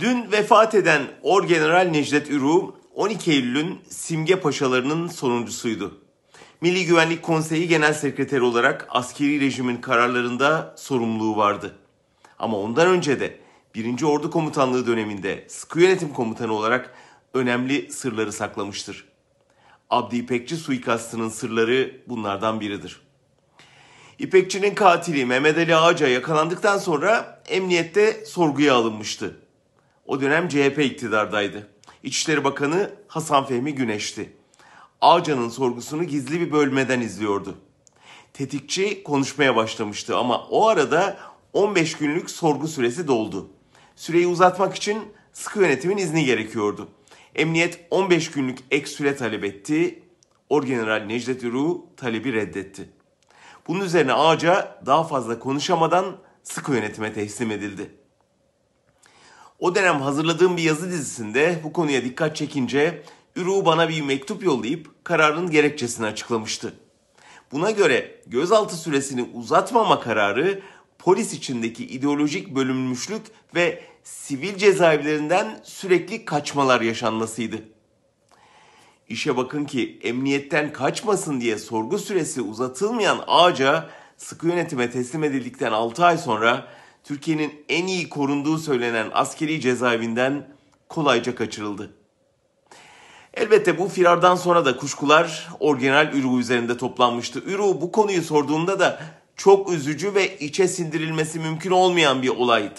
Dün vefat eden Orgeneral Necdet Ürü 12 Eylül'ün simge paşalarının sonuncusuydu. Milli Güvenlik Konseyi Genel Sekreteri olarak askeri rejimin kararlarında sorumluluğu vardı. Ama ondan önce de 1. Ordu Komutanlığı döneminde sıkı yönetim komutanı olarak önemli sırları saklamıştır. Abdi İpekçi suikastının sırları bunlardan biridir. İpekçi'nin katili Mehmet Ali Ağaca yakalandıktan sonra emniyette sorguya alınmıştı. O dönem CHP iktidardaydı. İçişleri Bakanı Hasan Fehmi Güneş'ti. Ağca'nın sorgusunu gizli bir bölmeden izliyordu. Tetikçi konuşmaya başlamıştı ama o arada 15 günlük sorgu süresi doldu. Süreyi uzatmak için sıkı yönetimin izni gerekiyordu. Emniyet 15 günlük ek süre talep etti. Orgeneral Necdet Ürü talebi reddetti. Bunun üzerine Ağaca daha fazla konuşamadan sıkı yönetime teslim edildi. O dönem hazırladığım bir yazı dizisinde bu konuya dikkat çekince Ürü bana bir mektup yollayıp kararın gerekçesini açıklamıştı. Buna göre gözaltı süresini uzatmama kararı polis içindeki ideolojik bölünmüşlük ve sivil cezaevlerinden sürekli kaçmalar yaşanmasıydı. İşe bakın ki emniyetten kaçmasın diye sorgu süresi uzatılmayan Ağaca sıkı yönetime teslim edildikten 6 ay sonra Türkiye'nin en iyi korunduğu söylenen askeri cezaevinden kolayca kaçırıldı. Elbette bu firardan sonra da kuşkular Orgeneral Ürü üzerinde toplanmıştı. Ürü bu konuyu sorduğunda da çok üzücü ve içe sindirilmesi mümkün olmayan bir olay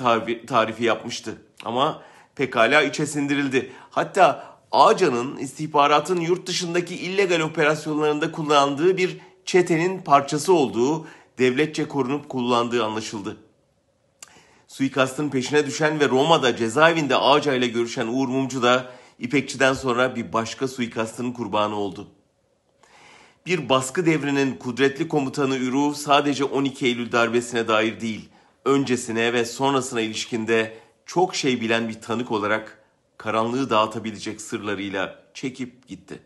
tarifi yapmıştı. Ama pekala içe sindirildi. Hatta Ağca'nın istihbaratın yurt dışındaki illegal operasyonlarında kullandığı bir çetenin parçası olduğu, devletçe korunup kullandığı anlaşıldı. Suikastın peşine düşen ve Roma'da cezaevinde Ağca ile görüşen Uğur Mumcu da İpekçi'den sonra bir başka suikastın kurbanı oldu. Bir baskı devrinin kudretli komutanı Ürü sadece 12 Eylül darbesine dair değil, öncesine ve sonrasına ilişkinde çok şey bilen bir tanık olarak karanlığı dağıtabilecek sırlarıyla çekip gitti.